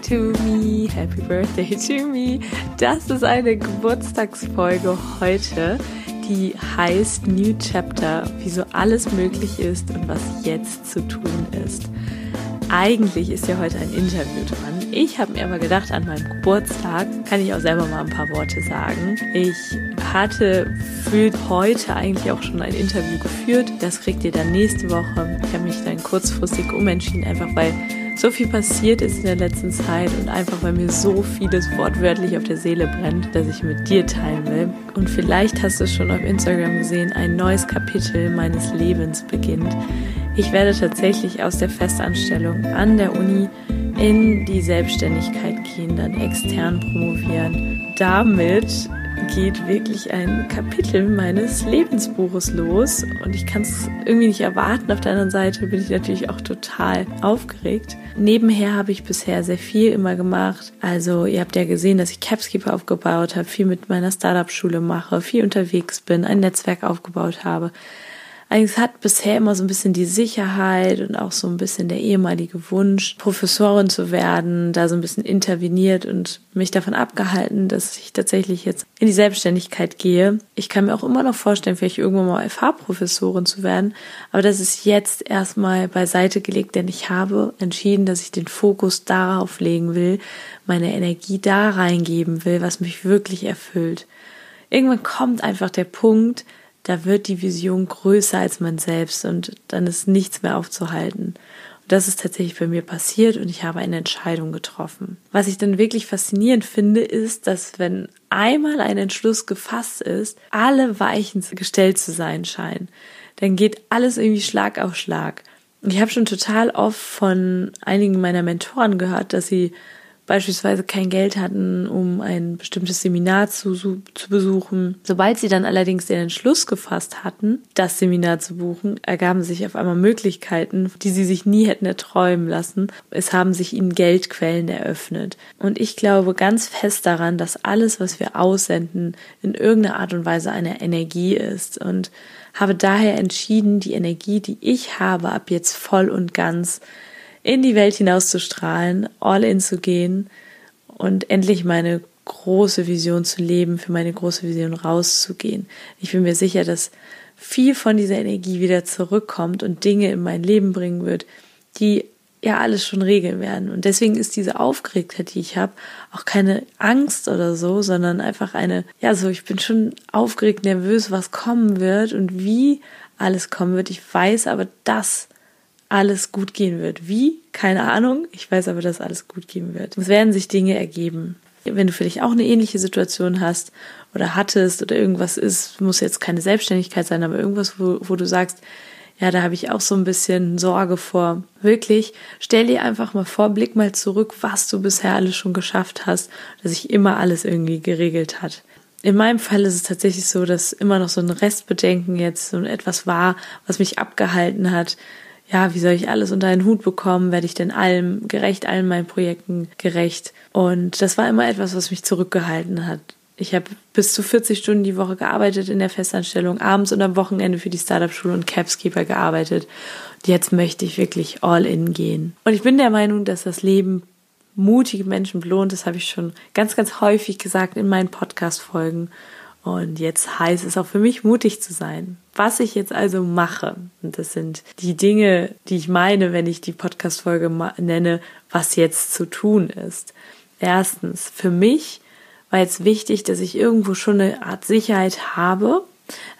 to me, Happy Birthday to me. Das ist eine Geburtstagsfolge heute, die heißt New Chapter, wieso alles möglich ist und was jetzt zu tun ist. Eigentlich ist ja heute ein Interview dran. Ich habe mir aber gedacht, an meinem Geburtstag kann ich auch selber mal ein paar Worte sagen. Ich hatte für heute eigentlich auch schon ein Interview geführt. Das kriegt ihr dann nächste Woche. Ich habe mich dann kurzfristig umentschieden, einfach weil so viel passiert ist in der letzten Zeit und einfach weil mir so vieles wortwörtlich auf der Seele brennt, dass ich mit dir teilen will. Und vielleicht hast du es schon auf Instagram gesehen, ein neues Kapitel meines Lebens beginnt. Ich werde tatsächlich aus der Festanstellung an der Uni in die Selbstständigkeit gehen, dann extern promovieren. Damit geht wirklich ein Kapitel meines Lebensbuches los und ich kann es irgendwie nicht erwarten. Auf der anderen Seite bin ich natürlich auch total aufgeregt. Nebenher habe ich bisher sehr viel immer gemacht. Also ihr habt ja gesehen, dass ich Capskeeper aufgebaut habe, viel mit meiner Startup-Schule mache, viel unterwegs bin, ein Netzwerk aufgebaut habe eigentlich hat bisher immer so ein bisschen die Sicherheit und auch so ein bisschen der ehemalige Wunsch, Professorin zu werden, da so ein bisschen interveniert und mich davon abgehalten, dass ich tatsächlich jetzt in die Selbstständigkeit gehe. Ich kann mir auch immer noch vorstellen, vielleicht irgendwann mal FH-Professorin zu werden, aber das ist jetzt erstmal beiseite gelegt, denn ich habe entschieden, dass ich den Fokus darauf legen will, meine Energie da reingeben will, was mich wirklich erfüllt. Irgendwann kommt einfach der Punkt, da wird die Vision größer als man selbst und dann ist nichts mehr aufzuhalten. Und das ist tatsächlich bei mir passiert und ich habe eine Entscheidung getroffen. Was ich dann wirklich faszinierend finde, ist, dass wenn einmal ein Entschluss gefasst ist, alle Weichen gestellt zu sein scheinen. Dann geht alles irgendwie Schlag auf Schlag. Ich habe schon total oft von einigen meiner Mentoren gehört, dass sie beispielsweise kein Geld hatten, um ein bestimmtes Seminar zu, zu besuchen. Sobald sie dann allerdings den Entschluss gefasst hatten, das Seminar zu buchen, ergaben sich auf einmal Möglichkeiten, die sie sich nie hätten erträumen lassen. Es haben sich ihnen Geldquellen eröffnet. Und ich glaube ganz fest daran, dass alles, was wir aussenden, in irgendeiner Art und Weise eine Energie ist und habe daher entschieden, die Energie, die ich habe, ab jetzt voll und ganz in die Welt hinauszustrahlen, all in zu gehen und endlich meine große Vision zu leben, für meine große Vision rauszugehen. Ich bin mir sicher, dass viel von dieser Energie wieder zurückkommt und Dinge in mein Leben bringen wird, die ja alles schon regeln werden. Und deswegen ist diese Aufgeregtheit, die ich habe, auch keine Angst oder so, sondern einfach eine, ja, so, ich bin schon aufgeregt, nervös, was kommen wird und wie alles kommen wird. Ich weiß aber, dass alles gut gehen wird. Wie? Keine Ahnung. Ich weiß aber, dass alles gut gehen wird. Es werden sich Dinge ergeben. Wenn du dich auch eine ähnliche Situation hast oder hattest oder irgendwas ist, muss jetzt keine Selbstständigkeit sein, aber irgendwas, wo, wo du sagst, ja, da habe ich auch so ein bisschen Sorge vor. Wirklich, stell dir einfach mal vor, blick mal zurück, was du bisher alles schon geschafft hast, dass sich immer alles irgendwie geregelt hat. In meinem Fall ist es tatsächlich so, dass immer noch so ein Restbedenken jetzt so etwas war, was mich abgehalten hat, ja, wie soll ich alles unter einen Hut bekommen? Werde ich denn allem gerecht, allen meinen Projekten gerecht? Und das war immer etwas, was mich zurückgehalten hat. Ich habe bis zu 40 Stunden die Woche gearbeitet in der Festanstellung, abends und am Wochenende für die Startup-Schule und Capskeeper gearbeitet. Und jetzt möchte ich wirklich all in gehen. Und ich bin der Meinung, dass das Leben mutige Menschen belohnt. Das habe ich schon ganz, ganz häufig gesagt in meinen Podcast-Folgen. Und jetzt heißt es auch für mich, mutig zu sein. Was ich jetzt also mache, und das sind die Dinge, die ich meine, wenn ich die Podcast-Folge nenne, was jetzt zu tun ist. Erstens, für mich war jetzt wichtig, dass ich irgendwo schon eine Art Sicherheit habe.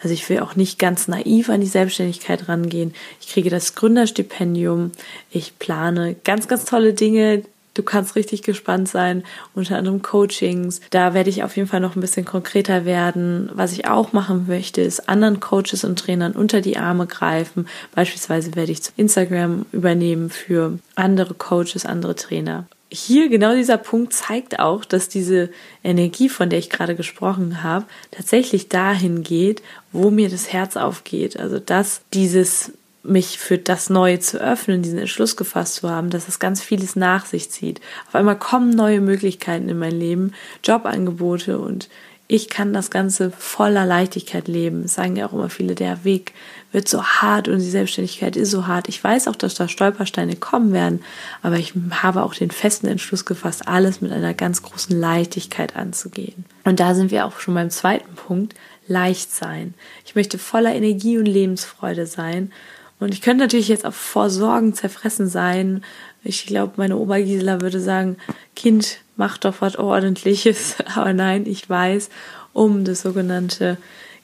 Also ich will auch nicht ganz naiv an die Selbstständigkeit rangehen. Ich kriege das Gründerstipendium. Ich plane ganz, ganz tolle Dinge, Du kannst richtig gespannt sein, unter anderem Coachings. Da werde ich auf jeden Fall noch ein bisschen konkreter werden. Was ich auch machen möchte, ist anderen Coaches und Trainern unter die Arme greifen. Beispielsweise werde ich Instagram übernehmen für andere Coaches, andere Trainer. hier genau dieser Punkt zeigt auch, dass diese Energie, von der ich gerade gesprochen habe, tatsächlich dahin geht, wo mir das Herz aufgeht. Also dass dieses mich für das Neue zu öffnen, diesen Entschluss gefasst zu haben, dass es ganz vieles nach sich zieht. Auf einmal kommen neue Möglichkeiten in mein Leben, Jobangebote und ich kann das Ganze voller Leichtigkeit leben. Es sagen ja auch immer viele, der Weg wird so hart und die Selbstständigkeit ist so hart. Ich weiß auch, dass da Stolpersteine kommen werden, aber ich habe auch den festen Entschluss gefasst, alles mit einer ganz großen Leichtigkeit anzugehen. Und da sind wir auch schon beim zweiten Punkt, leicht sein. Ich möchte voller Energie und Lebensfreude sein und ich könnte natürlich jetzt auch vor Sorgen zerfressen sein. Ich glaube, meine Oma Gisela würde sagen, Kind, mach doch was Ordentliches. Aber nein, ich weiß um das sogenannte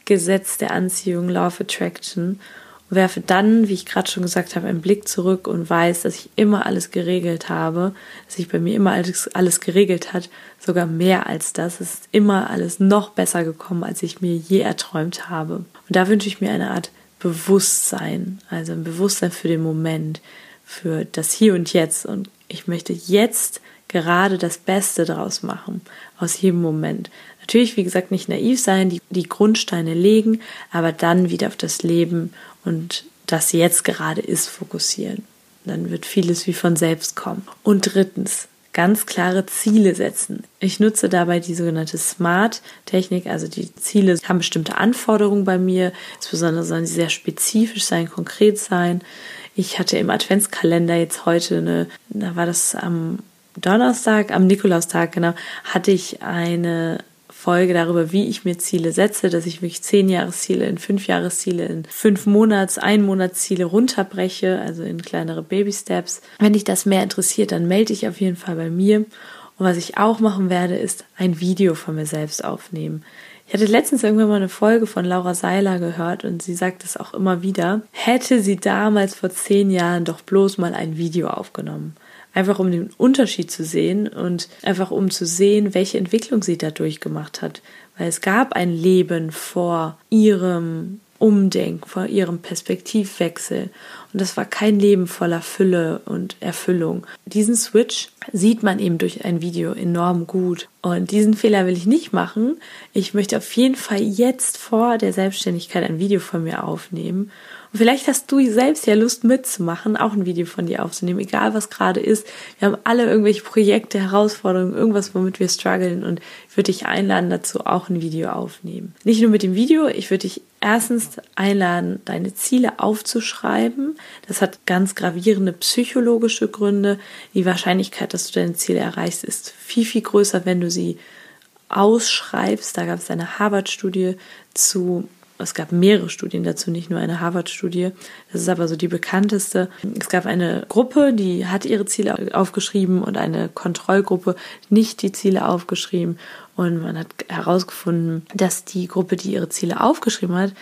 Gesetz der Anziehung, Law of Attraction. Und werfe dann, wie ich gerade schon gesagt habe, einen Blick zurück und weiß, dass ich immer alles geregelt habe, dass sich bei mir immer alles, alles geregelt hat, sogar mehr als das. Es ist immer alles noch besser gekommen, als ich mir je erträumt habe. Und da wünsche ich mir eine Art Bewusstsein, also ein Bewusstsein für den Moment, für das Hier und Jetzt. Und ich möchte jetzt gerade das Beste daraus machen, aus jedem Moment. Natürlich, wie gesagt, nicht naiv sein, die, die Grundsteine legen, aber dann wieder auf das Leben und das jetzt gerade ist fokussieren. Dann wird vieles wie von selbst kommen. Und drittens, ganz klare Ziele setzen. Ich nutze dabei die sogenannte SMART-Technik, also die Ziele haben bestimmte Anforderungen bei mir, insbesondere sollen sie sehr spezifisch sein, konkret sein. Ich hatte im Adventskalender jetzt heute eine, da war das am Donnerstag, am Nikolaustag, genau, hatte ich eine Folge darüber, wie ich mir Ziele setze, dass ich wirklich zehn Jahresziele in fünf Jahresziele in fünf Monats, ein Monatsziele runterbreche, also in kleinere Baby Steps. Wenn dich das mehr interessiert, dann melde dich auf jeden Fall bei mir. Und was ich auch machen werde, ist ein Video von mir selbst aufnehmen. Ich hatte letztens irgendwann mal eine Folge von Laura Seiler gehört und sie sagt es auch immer wieder. Hätte sie damals vor zehn Jahren doch bloß mal ein Video aufgenommen einfach um den Unterschied zu sehen und einfach um zu sehen, welche Entwicklung sie dadurch gemacht hat. Weil es gab ein Leben vor ihrem Umdenken, vor ihrem Perspektivwechsel. Und das war kein Leben voller Fülle und Erfüllung. Diesen Switch sieht man eben durch ein Video enorm gut. Und diesen Fehler will ich nicht machen. Ich möchte auf jeden Fall jetzt vor der Selbstständigkeit ein Video von mir aufnehmen und vielleicht hast du selbst ja Lust mitzumachen, auch ein Video von dir aufzunehmen, egal was gerade ist. Wir haben alle irgendwelche Projekte, Herausforderungen, irgendwas, womit wir strugglen und ich würde dich einladen, dazu auch ein Video aufnehmen. Nicht nur mit dem Video, ich würde dich erstens einladen, deine Ziele aufzuschreiben. Das hat ganz gravierende psychologische Gründe. Die Wahrscheinlichkeit, dass du deine Ziele erreichst, ist viel, viel größer, wenn du sie ausschreibst. Da gab es eine Harvard-Studie zu es gab mehrere Studien dazu, nicht nur eine Harvard-Studie. Das ist aber so die bekannteste. Es gab eine Gruppe, die hat ihre Ziele aufgeschrieben und eine Kontrollgruppe nicht die Ziele aufgeschrieben. Und man hat herausgefunden, dass die Gruppe, die ihre Ziele aufgeschrieben hat,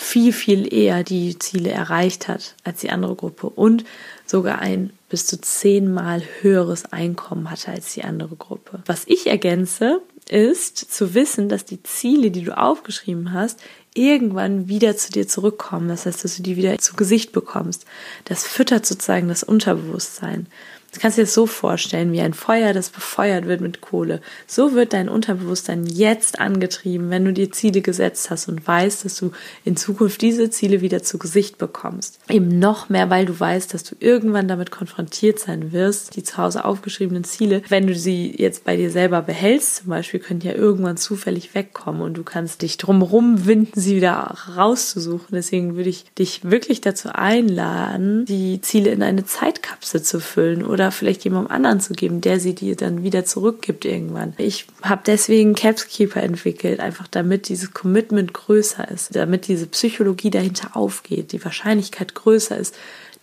viel, viel eher die Ziele erreicht hat als die andere Gruppe und sogar ein bis zu zehnmal höheres Einkommen hatte als die andere Gruppe. Was ich ergänze, ist zu wissen, dass die Ziele, die du aufgeschrieben hast, irgendwann wieder zu dir zurückkommen. Das heißt, dass du die wieder zu Gesicht bekommst. Das füttert sozusagen das Unterbewusstsein. Du kannst dir das so vorstellen, wie ein Feuer, das befeuert wird mit Kohle. So wird dein Unterbewusstsein jetzt angetrieben, wenn du dir Ziele gesetzt hast und weißt, dass du in Zukunft diese Ziele wieder zu Gesicht bekommst. Eben noch mehr, weil du weißt, dass du irgendwann damit konfrontiert sein wirst, die zu Hause aufgeschriebenen Ziele. Wenn du sie jetzt bei dir selber behältst, zum Beispiel, können ja irgendwann zufällig wegkommen und du kannst dich drumherum winden, sie wieder rauszusuchen. Deswegen würde ich dich wirklich dazu einladen, die Ziele in eine Zeitkapsel zu füllen oder oder vielleicht jemandem anderen zu geben, der sie dir dann wieder zurückgibt irgendwann. Ich habe deswegen Capskeeper entwickelt, einfach damit dieses Commitment größer ist, damit diese Psychologie dahinter aufgeht, die Wahrscheinlichkeit größer ist,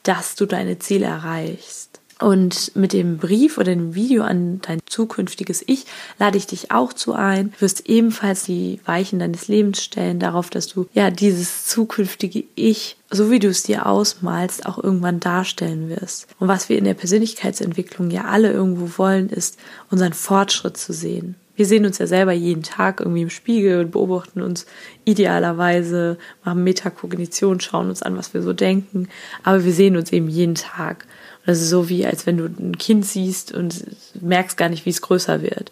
dass du deine Ziele erreichst. Und mit dem Brief oder dem Video an dein zukünftiges Ich lade ich dich auch zu ein. Du wirst ebenfalls die Weichen deines Lebens stellen darauf, dass du ja dieses zukünftige Ich, so wie du es dir ausmalst, auch irgendwann darstellen wirst. Und was wir in der Persönlichkeitsentwicklung ja alle irgendwo wollen, ist unseren Fortschritt zu sehen. Wir sehen uns ja selber jeden Tag irgendwie im Spiegel und beobachten uns idealerweise, machen Metakognition, schauen uns an, was wir so denken. Aber wir sehen uns eben jeden Tag. Ist so wie, als wenn du ein Kind siehst und merkst gar nicht, wie es größer wird.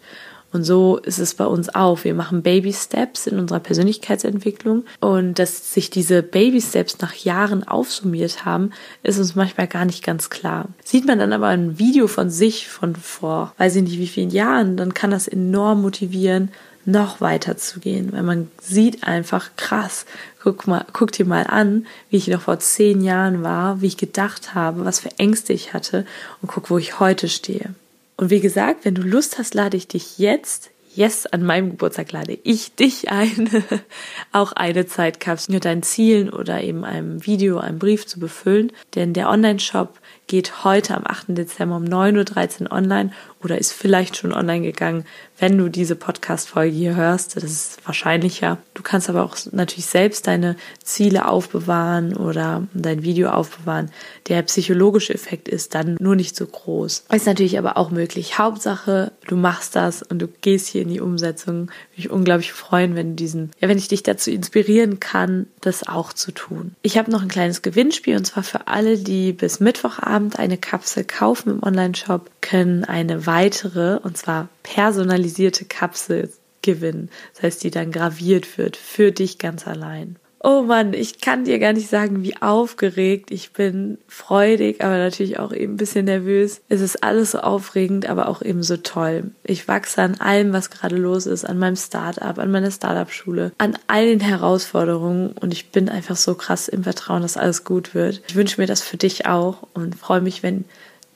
Und so ist es bei uns auch. Wir machen Baby Steps in unserer Persönlichkeitsentwicklung. Und dass sich diese Baby Steps nach Jahren aufsummiert haben, ist uns manchmal gar nicht ganz klar. Sieht man dann aber ein Video von sich von vor, weiß ich nicht wie vielen Jahren, dann kann das enorm motivieren, noch weiter zu gehen, weil man sieht einfach krass, guck mal, guck dir mal an, wie ich noch vor zehn Jahren war, wie ich gedacht habe, was für Ängste ich hatte und guck, wo ich heute stehe. Und wie gesagt, wenn du Lust hast, lade ich dich jetzt, yes, an meinem Geburtstag lade ich dich ein, auch eine Zeitkapsel mit deinen Zielen oder eben einem Video, einem Brief zu befüllen. Denn der Online-Shop geht heute am 8. Dezember um 9.13 Uhr online oder ist vielleicht schon online gegangen, wenn du diese Podcast-Folge hier hörst. Das ist wahrscheinlicher. Du kannst aber auch natürlich selbst deine Ziele aufbewahren oder dein Video aufbewahren. Der psychologische Effekt ist dann nur nicht so groß. Ist natürlich aber auch möglich. Hauptsache, du machst das und du gehst hier in die Umsetzung. Würde mich unglaublich freuen, wenn du diesen, ja, wenn ich dich dazu inspirieren kann, das auch zu tun. Ich habe noch ein kleines Gewinnspiel und zwar für alle, die bis Mittwochabend eine Kapsel kaufen im Online-Shop, können eine weitere, und zwar personalisierte Kapsel gewinnen. Das heißt, die dann graviert wird für dich ganz allein. Oh Mann, ich kann dir gar nicht sagen, wie aufgeregt ich bin. Freudig, aber natürlich auch eben ein bisschen nervös. Es ist alles so aufregend, aber auch eben so toll. Ich wachse an allem, was gerade los ist, an meinem Startup, an meiner Startup-Schule, an all den Herausforderungen und ich bin einfach so krass im Vertrauen, dass alles gut wird. Ich wünsche mir das für dich auch und freue mich, wenn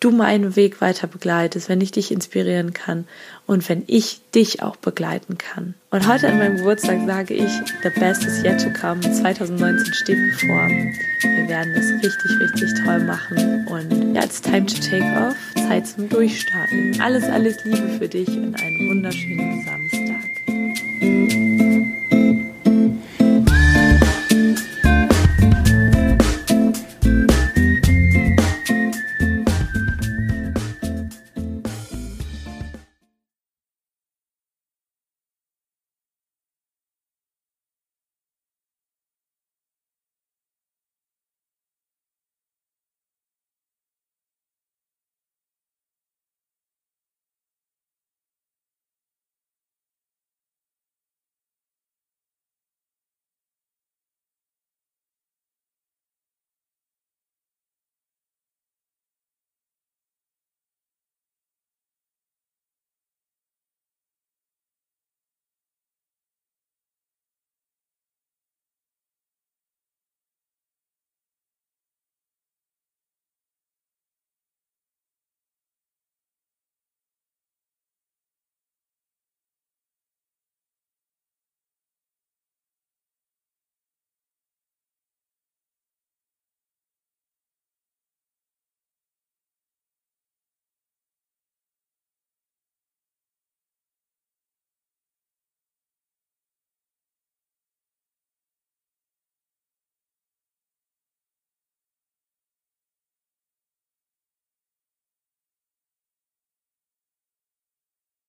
du meinen Weg weiter begleitest, wenn ich dich inspirieren kann und wenn ich dich auch begleiten kann. Und heute an meinem Geburtstag sage ich, the best is yet to come. 2019 steht bevor. Wir werden das richtig, richtig toll machen. Und ja, it's time to take off. Zeit zum Durchstarten. Alles, alles Liebe für dich und einen wunderschönen Samstag.